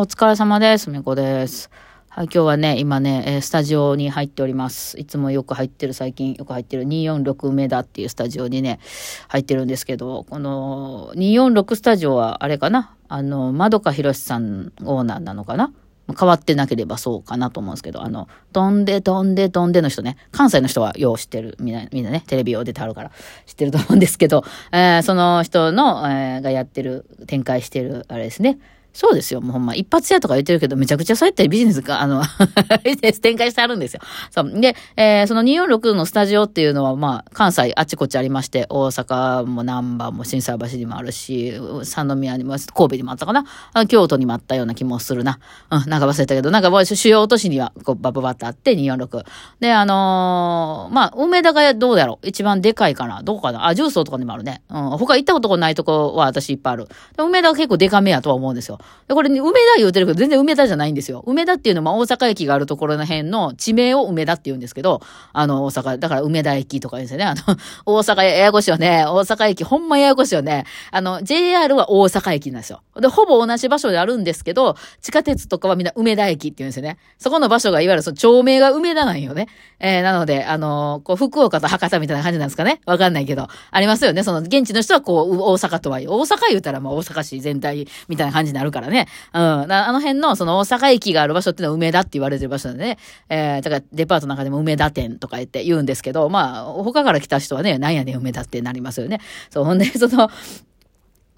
お疲れ様です。みこです。はい、今日はね、今ね、えスタジオに入っております。いつもよく入ってる、最近よく入ってる246梅田っていうスタジオにね、入ってるんですけど、この246スタジオはあれかな？あの、まどかひろしさんオーナーなのかな？変わってなければそうかなと思うんですけど、あの、飛んで飛んで飛んでの人ね、関西の人はよう知ってる、みんな、みんなね、テレビを出てはるから知ってると思うんですけど、えー、その人の、えー、がやってる、展開してる、あれですね、そうですよ。もうほんま、一発屋とか言ってるけど、めちゃくちゃそうやってビジネスが、あの ビジネス展開してあるんですよ。そう。で、えー、その246のスタジオっていうのは、まあ、関西あちこちありまして、大阪も南波も震災橋にもあるし、三宮にも、神戸にもあったかな。京都にもあったような気もするな。うん、なんか忘れたけど、なんか主要都市には、こう、バババッとあって、246。で、あのー、まあ、梅田がどうだろう一番でかいかなどうかなあ、重曹とかにもあるね。うん、他行ったことないとこは私いっぱいある。梅田は結構でかめやとは思うんですよ。で、これ、梅田言うてるけど、全然梅田じゃないんですよ。梅田っていうのは大阪駅があるところの辺の地名を梅田って言うんですけど、あの、大阪、だから梅田駅とかですよね。あの、大阪ややこしいよね。大阪駅、ほんまややこしいよね。あの、JR は大阪駅なんですよ。で、ほぼ同じ場所であるんですけど、地下鉄とかはみんな梅田駅って言うんですよね。そこの場所がいわゆるその町名が梅田なんよね。えー、なので、あの、こう、福岡と博多みたいな感じなんですかね。わかんないけど。ありますよね。その、現地の人はこう、大阪とは、大阪言うたらもう大阪市全体みたいな感じになるからね。うん。あの辺のその大阪駅がある場所っていうのは梅田って言われてる場所なんでね。えー、だからデパートの中でも梅田店とか言って言うんですけど、まあ、他から来た人はね、なんやねん梅田ってなりますよね。そう、ほんで、その、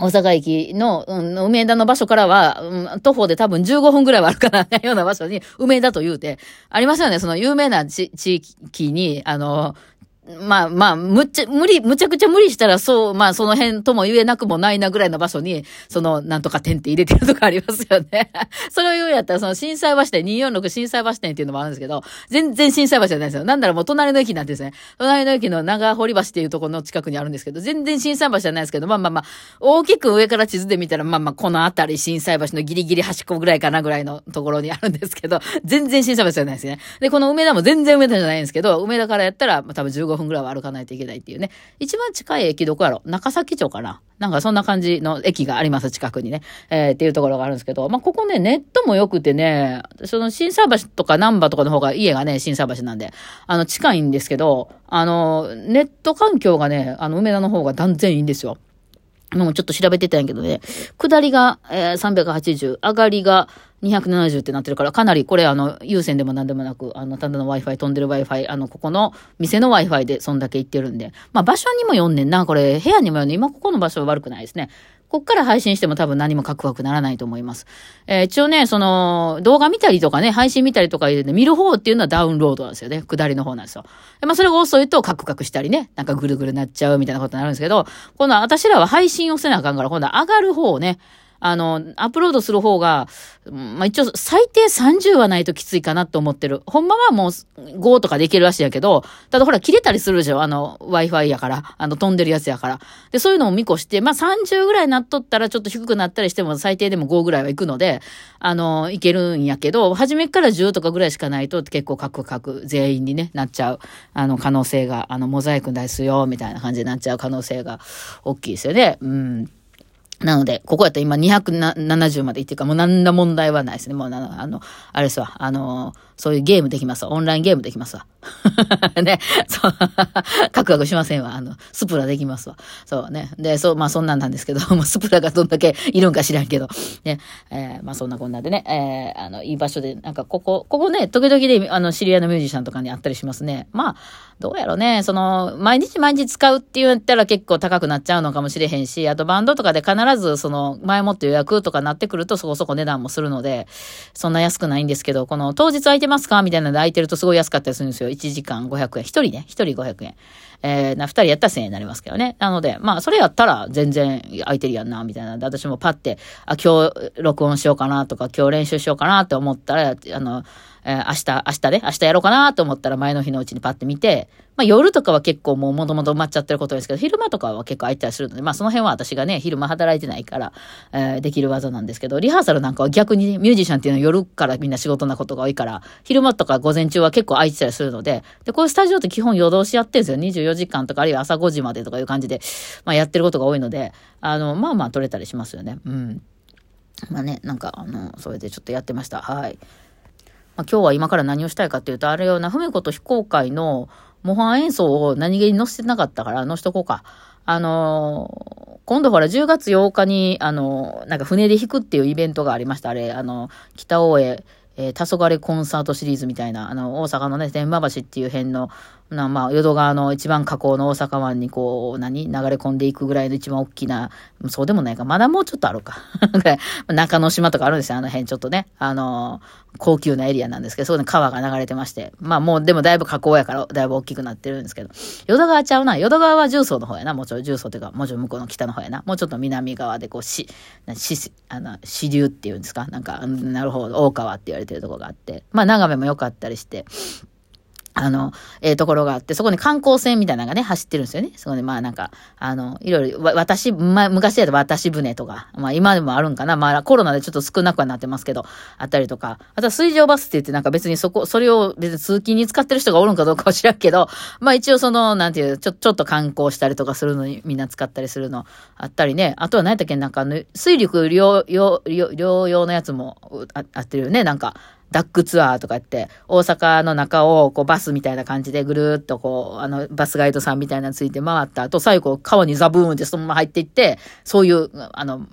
大阪駅の、うん、梅田の場所からは、うん、徒歩で多分15分ぐらいはあるかな、ような場所に、梅田と言うて、ありますよね、その有名な地域に、あの、まあまあ、むっちゃ、無理、むちゃくちゃ無理したら、そう、まあその辺とも言えなくもないなぐらいの場所に、その、なんとか点って入れてるとかありますよね。それを言うやったら、その震災橋店、246震災橋店っていうのもあるんですけど、全然震災橋じゃないですよ。なんだろもう隣の駅なんですね。隣の駅の長堀橋っていうところの近くにあるんですけど、全然震災橋じゃないですけど、まあまあまあ、大きく上から地図で見たら、まあまあ、この辺り震災橋のギリギリ端っこぐらいかなぐらいのところにあるんですけど、全然震災橋じゃないですね。で、この梅田も全然梅田じゃないんですけど、梅田からやったら、まあ多分15分ぐらいは歩かないといけないっていうね。一番近い駅どこやろ？中崎町かな？なんかそんな感じの駅があります、近くにね。えー、っていうところがあるんですけど、まあ、ここね、ネットも良くてね、その、新沢橋とか難波とかの方が、家がね、新沢橋なんで、あの、近いんですけど、あの、ネット環境がね、あの、梅田の方が断然いいんですよ。もうちょっと調べてたんやけどね、下りが、えー、380、上がりが270ってなってるから、かなりこれあの、有線でも何でもなく、あの、ただの Wi-Fi、飛んでる Wi-Fi、あの、ここの店の Wi-Fi でそんだけ行ってるんで、まあ場所にもよんねんな、これ、部屋にもよんねん。今ここの場所は悪くないですね。こっから配信しても多分何もカクカクならないと思います。えー、一応ね、その、動画見たりとかね、配信見たりとか言うて、ね、見る方っていうのはダウンロードなんですよね。下りの方なんですよ。まあ、それが遅いとカクカクしたりね、なんかぐるぐるなっちゃうみたいなことになるんですけど、今度は私らは配信をせなあかんから、今度は上がる方をね、あの、アップロードする方が、まあ、一応最低30はないときついかなと思ってる。ほんまはもう5とかできるらしいやけど、ただほら切れたりするでしょ？あの、Wi-Fi やから。あの、飛んでるやつやから。で、そういうのを見越して、まあ、30ぐらいなっとったらちょっと低くなったりしても最低でも5ぐらいは行くので、あの、いけるんやけど、初めから10とかぐらいしかないと結構カクカク全員にね、なっちゃう。あの、可能性が、あの、モザイクですよ、みたいな感じになっちゃう可能性が大きいですよね。うん。なので、ここやったら今270までいってるかもう何ら問題はないですね。もうあの、あれですわ、あの、そういうゲームできますわ。オンラインゲームできますわ。ね。そう。カクカクしませんわ。あの、スプラできますわ。そうね。で、そう、まあそんなんなんですけど、も うスプラがどんだけいるんか知らんけど。ね。えー、まあそんなこんなでね、えー、あの、いい場所で、なんかここ、ここね、時々で、あの、知り合いのミュージシャンとかに会ったりしますね。まあ、どうやろうね。その、毎日毎日使うって言ったら結構高くなっちゃうのかもしれへんし、あとバンドとかで必ずその、前もって予約とかなってくるとそこそこ値段もするので、そんな安くないんですけど、この当日空いてますか？みたいなので空いてるとすごい安かったりするんですよ。1時間500円。1人ね。1人500円。えー、な、2人やったら1000円になりますけどね。なので、まあ、それやったら全然空いてるやんな、みたいなで、私もパって、あ、今日録音しようかなとか、今日練習しようかなって思ったら、あの、えー、明日、明日ね、明日やろうかなと思ったら前の日のうちにパッて見て、まあ夜とかは結構もうもともと埋まっちゃってることですけど、昼間とかは結構空いたりするので、まあその辺は私がね、昼間働いてないから、えー、できる技なんですけど、リハーサルなんかは逆に、ね、ミュージシャンっていうのは夜からみんな仕事なことが多いから、昼間とか午前中は結構空いてたりするので、で、こういうスタジオって基本夜通しやってるんですよ。24時間とかあるいは朝5時までとかいう感じで、まあやってることが多いので、あの、まあまあ取れたりしますよね。うん。まあね、なんか、あの、それでちょっとやってました。はい。まあ、今日は今から何をしたいかっていうと、あれような、ふみこと非公開の模範演奏を何気に載せてなかったから、載しとこうか。あのー、今度ほら10月8日に、あのー、なんか船で弾くっていうイベントがありました。あれ、あの、北大江、えー、黄昏コンサートシリーズみたいな、あの、大阪のね、天満橋っていう辺の、なまあ、淀川の一番河口の大阪湾にこう、何流れ込んでいくぐらいの一番大きな、そうでもないか。まだもうちょっとあるか。中之島とかあるんですよ。あの辺ちょっとね。あの、高級なエリアなんですけど、そこに川が流れてまして。まあもうでもだいぶ河口やからだいぶ大きくなってるんですけど。淀川ちゃうな。淀川は重曹の方やな。もうちょい重曹っていうか、もうちょい向こうの北の方やな。もうちょっと南側でこう、し、し、あの、支流っていうんですか。なんか、なるほど、大川って言われてるとこがあって。まあ眺めも良かったりして。あの、ええー、ところがあって、そこに観光船みたいなのがね、走ってるんですよね。そこで、まあなんか、あの、いろいろ、私、まあ、昔やと私船とか、まあ今でもあるんかな。まあコロナでちょっと少なくはなってますけど、あったりとか、あとは水上バスって言ってなんか別にそこ、それを別に通勤に使ってる人がおるんかどうかは知らんけど、まあ一応その、なんていう、ちょ、ちょっと観光したりとかするのにみんな使ったりするのあったりね。あとは何やったっけ、なんか、水陸両、両、両用のやつもああってるよね。なんか、ダックツアーとかって、大阪の中をこうバスみたいな感じでぐるーっとこう、あの、バスガイドさんみたいなのついて回った後、最後川にザブーンってそのまま入っていって、そういう、あの、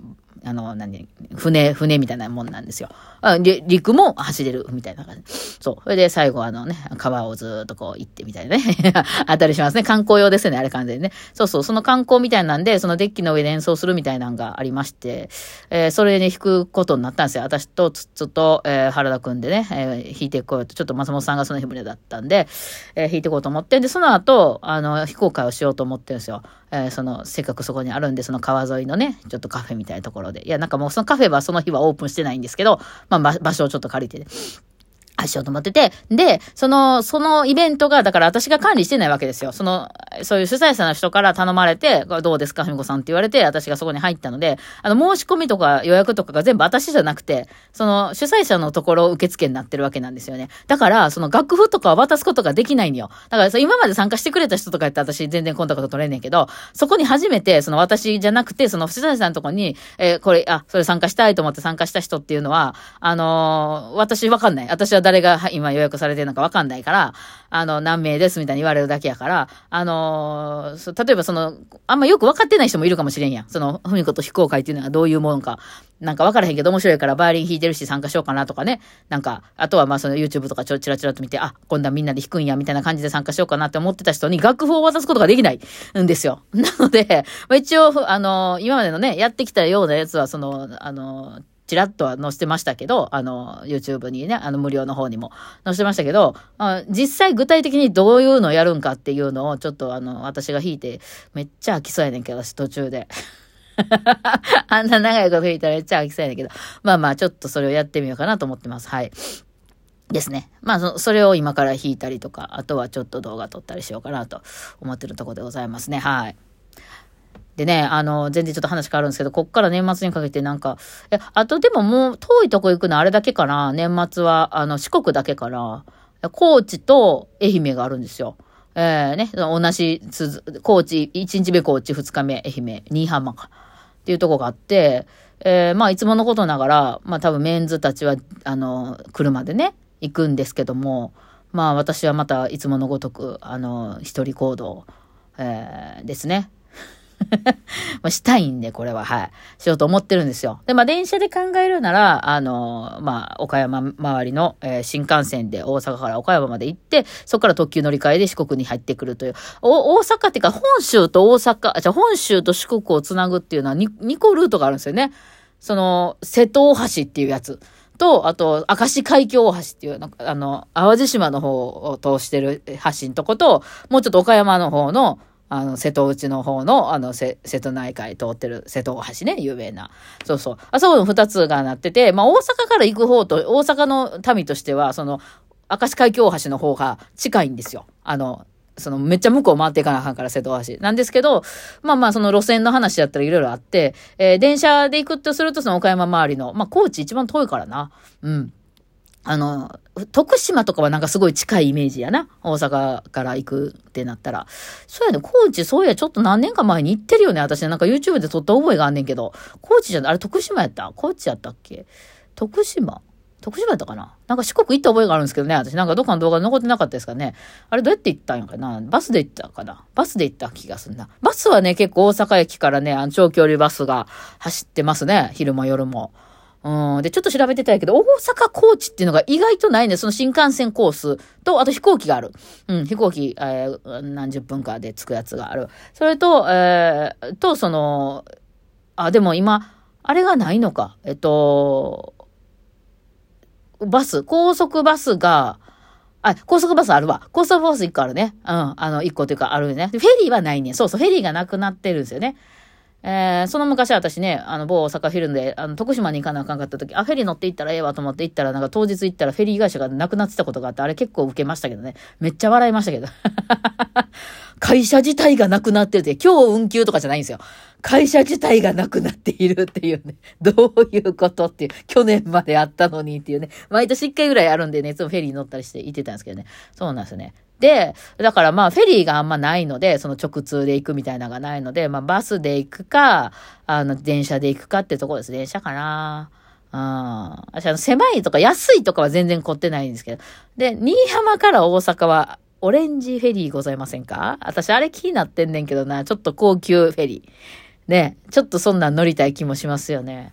あの、何、船、船みたいなもんなんですよ。あ陸も走れるみたいな感じ。そう。それで最後あのね、川をずっとこう行ってみたいなね。あったりしますね。観光用ですよね、あれ完全にね。そうそう、その観光みたいなんで、そのデッキの上で演奏するみたいなのがありまして、えー、それで弾くことになったんですよ。私とつつと、えー、原田くんでね、えー、弾いていこうと、ちょっと松本さんがその日船だったんで、えー、弾いていこうと思って、で、その後、あの、非公開をしようと思ってるんですよ。えー、その、せっかくそこにあるんで、その川沿いのね、ちょっとカフェみたいなところで。いや、なんかもうそのカフェはその日はオープンしてないんですけど、まあ、場所をちょっと借りて、ね、しようと思ってて、で、その、そのイベントが、だから私が管理してないわけですよ。その、そういう主催者の人から頼まれて、どうですか、ふみこさんって言われて、私がそこに入ったので、あの、申し込みとか予約とかが全部私じゃなくて、その、主催者のところ受付になってるわけなんですよね。だから、その楽譜とかを渡すことができないんよ。だから、今まで参加してくれた人とかやったら私全然コンタクト取れんねんけど、そこに初めて、その私じゃなくて、その主催者のところに、えー、これ、あ、それ参加したいと思って参加した人っていうのは、あのー、私わかんない。私は誰が今予約約されてるのかわかんないから、あの、何名ですみたいに言われるだけやから、あのー、例えばその、あんまよく分かってない人もいるかもしれんやん。その、ふみこと非公開っていうのはどういうものか。なんか分からへんけど面白いからバイオリン弾いてるし参加しようかなとかね。なんか、あとはまあその YouTube とかちょ、ちらちらと見て、あ、今度はみんなで弾くんや、みたいな感じで参加しようかなって思ってた人に楽譜を渡すことができないんですよ。なので、まあ、一応、あの、今までのね、やってきたようなやつは、その、あの、ちらっとは載せてましたけど、あの、YouTube にね、あの、無料の方にも載せてましたけど、あ実際具体的にどういうのやるんかっていうのを、ちょっとあの、私が弾いて、めっちゃ飽きそうやねんけど、私途中で。あんな長いこと弾いたらめっちゃ飽きそうやねんけど、まあまあ、ちょっとそれをやってみようかなと思ってます。はい。ですね。まあそ、それを今から弾いたりとか、あとはちょっと動画撮ったりしようかなと思ってるとこでございますね。はい。でね、あの、全然ちょっと話変わるんですけど、こっから年末にかけてなんか、え、あとでももう遠いとこ行くのあれだけかな、年末は、あの、四国だけかな、高知と愛媛があるんですよ。えー、ね、同じ、高知、1日目高知、2日目愛媛、新居浜か。っていうとこがあって、えー、まあ、いつものことながら、まあ、多分メンズたちは、あの、車でね、行くんですけども、まあ、私はまたいつものごとく、あの、一人行動、えー、ですね。したいんで、これは、はい。しようと思ってるんですよ。で、まあ、電車で考えるなら、あの、まあ、岡山周りの、えー、新幹線で大阪から岡山まで行って、そこから特急乗り換えで四国に入ってくるという。お、大阪っていうか、本州と大阪、あ、じゃ本州と四国をつなぐっていうのは 2, 2個ルートがあるんですよね。その、瀬戸大橋っていうやつ。と、あと、明石海峡大橋っていう、あの、淡路島の方を通してる橋のとこと、もうちょっと岡山の方の、あの、瀬戸内の方の、あの、瀬戸内海通ってる瀬戸大橋ね、有名な。そうそう。あそこの二つがなってて、まあ、大阪から行く方と、大阪の民としては、その、明石海峡大橋の方が近いんですよ。あの、そのめっちゃ向こう回っていかなあかんから瀬戸大橋。なんですけど、まあまあその路線の話だったらいろいろあって、えー、電車で行くとするとその岡山周りの、まあ高知一番遠いからな。うん。あの、徳島とかはなんかすごい近いイメージやな。大阪から行くってなったら。そうやね、高知、そうや、ちょっと何年か前に行ってるよね。私なんか YouTube で撮った覚えがあんねんけど。高知じゃない、あれ徳島やった？高知やったっけ？徳島？徳島やったかな？なんか四国行った覚えがあるんですけどね。私なんかどっかの動画残ってなかったですかね。あれどうやって行ったんやかな？バスで行ったかな？バスで行った気がすんな。バスはね、結構大阪駅からね、あの長距離バスが走ってますね。昼も夜も。うん。で、ちょっと調べてたんやけど、大阪高知っていうのが意外とないね。その新幹線コースと、あと飛行機がある。うん、飛行機、えー、何十分かで着くやつがある。それと、えー、と、その、あ、でも今、あれがないのか。えっと、バス、高速バスが、あ、高速バスあるわ。高速バス1個あるね。うん。あの、1個というかあるね。フェリーはないね。そうそう、フェリーがなくなってるんですよね。えー、その昔私ね、あの、某大阪フィルムで、あの、徳島に行かなあかんかった時、あ、フェリー乗って行ったらええわと思って行ったら、なんか当日行ったらフェリー会社がなくなってたことがあって、あれ結構受けましたけどね。めっちゃ笑いましたけど。会社自体がなくなってるって、今日運休とかじゃないんですよ。会社自体がなくなっているっていうね。どういうことっていう。去年まであったのにっていうね。毎年1回ぐらいあるんでね、いつもフェリー乗ったりして行ってたんですけどね。そうなんですね。で、だからまあフェリーがあんまないので、その直通で行くみたいなのがないので、まあバスで行くか、あの電車で行くかってとこです。電車かな。うん。私あの狭いとか安いとかは全然凝ってないんですけど。で、新居浜から大阪はオレンジフェリーございませんか？私あれ気になってんねんけどな。ちょっと高級フェリー。ね、ちょっとそんなん乗りたい気もしますよね。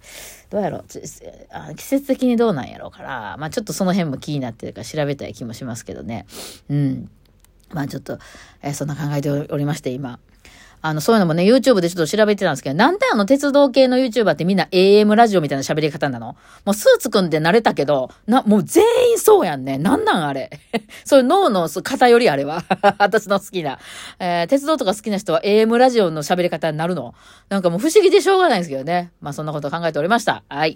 どうやろう？季節的にどうなんやろうから、まあちょっとその辺も気になってるから調べたい気もしますけどね。うん。まあちょっと、えー、そんな考えておりまして、今。あの、そういうのもね、YouTube でちょっと調べてたんですけど、なんであの鉄道系の YouTuber ってみんな AM ラジオみたいな喋り方なの？もうスーツ組んで慣れたけど、な、もう全員そうやんね。なんなんあれ？そういう脳の偏りあれは。私の好きな。えー、鉄道とか好きな人は AM ラジオの喋り方になるの？なんかもう不思議でしょうがないんですけどね。まあそんなこと考えておりました。はい。